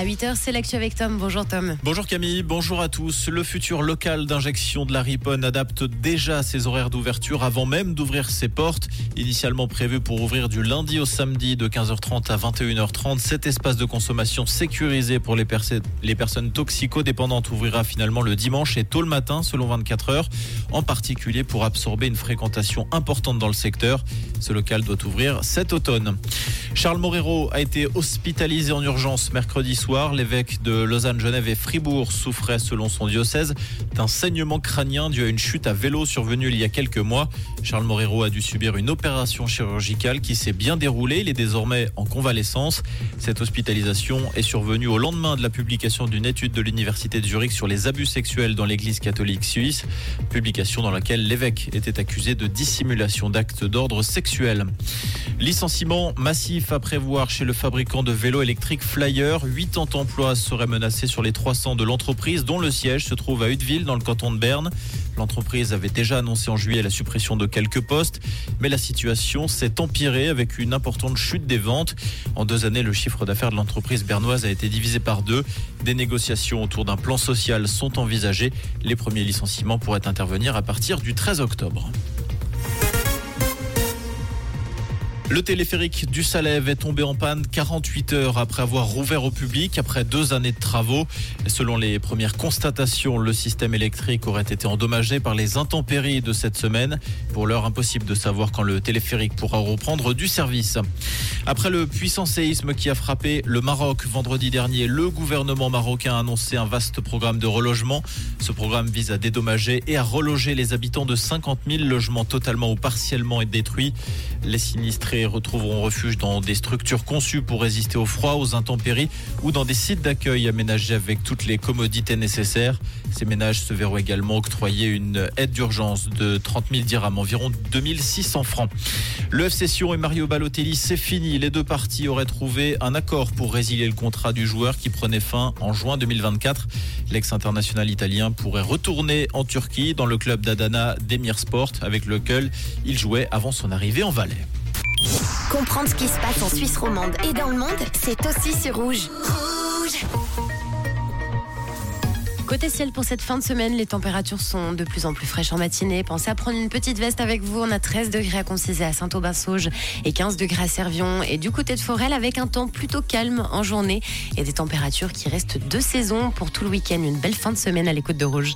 À 8h, c'est l'actu avec Tom. Bonjour Tom. Bonjour Camille, bonjour à tous. Le futur local d'injection de la Riponne adapte déjà ses horaires d'ouverture avant même d'ouvrir ses portes. Initialement prévu pour ouvrir du lundi au samedi de 15h30 à 21h30, cet espace de consommation sécurisé pour les, les personnes toxicodépendantes ouvrira finalement le dimanche et tôt le matin selon 24 heures, en particulier pour absorber une fréquentation importante dans le secteur. Ce local doit ouvrir cet automne. Charles Morero a été hospitalisé en urgence mercredi soir. L'évêque de Lausanne, Genève et Fribourg souffrait, selon son diocèse, d'un saignement crânien dû à une chute à vélo survenue il y a quelques mois. Charles Morero a dû subir une opération chirurgicale qui s'est bien déroulée. Il est désormais en convalescence. Cette hospitalisation est survenue au lendemain de la publication d'une étude de l'Université de Zurich sur les abus sexuels dans l'Église catholique suisse. Publication dans laquelle l'évêque était accusé de dissimulation d'actes d'ordre sexuel. Licenciement massif à prévoir chez le fabricant de vélos électriques Flyer. 80 emplois seraient menacés sur les 300 de l'entreprise, dont le siège se trouve à Hutteville, dans le canton de Berne. L'entreprise avait déjà annoncé en juillet la suppression de quelques postes, mais la situation s'est empirée avec une importante chute des ventes. En deux années, le chiffre d'affaires de l'entreprise bernoise a été divisé par deux. Des négociations autour d'un plan social sont envisagées. Les premiers licenciements pourraient intervenir à partir du 13 octobre. Le téléphérique du Salève est tombé en panne 48 heures après avoir rouvert au public après deux années de travaux. Selon les premières constatations, le système électrique aurait été endommagé par les intempéries de cette semaine. Pour l'heure, impossible de savoir quand le téléphérique pourra reprendre du service. Après le puissant séisme qui a frappé le Maroc vendredi dernier, le gouvernement marocain a annoncé un vaste programme de relogement. Ce programme vise à dédommager et à reloger les habitants de 50 000 logements totalement ou partiellement détruits. Les sinistrés retrouveront refuge dans des structures conçues pour résister au froid, aux intempéries ou dans des sites d'accueil aménagés avec toutes les commodités nécessaires. Ces ménages se verront également octroyer une aide d'urgence de 30 000 dirhams, environ 2600 francs. Le FC Sion et Mario Balotelli, c'est fini. Les deux parties auraient trouvé un accord pour résilier le contrat du joueur qui prenait fin en juin 2024. L'ex-international italien pourrait retourner en Turquie dans le club d'Adana Demirsport avec lequel il jouait avant son arrivée en Valais. Comprendre ce qui se passe en Suisse romande et dans le monde, c'est aussi sur Rouge. Rouge Côté ciel pour cette fin de semaine, les températures sont de plus en plus fraîches en matinée. Pensez à prendre une petite veste avec vous. On a 13 degrés à Concisé à Saint-Aubin-Sauge et 15 degrés à Servion. Et du côté de Forel, avec un temps plutôt calme en journée et des températures qui restent de saison pour tout le week-end. Une belle fin de semaine à l'écoute de Rouge.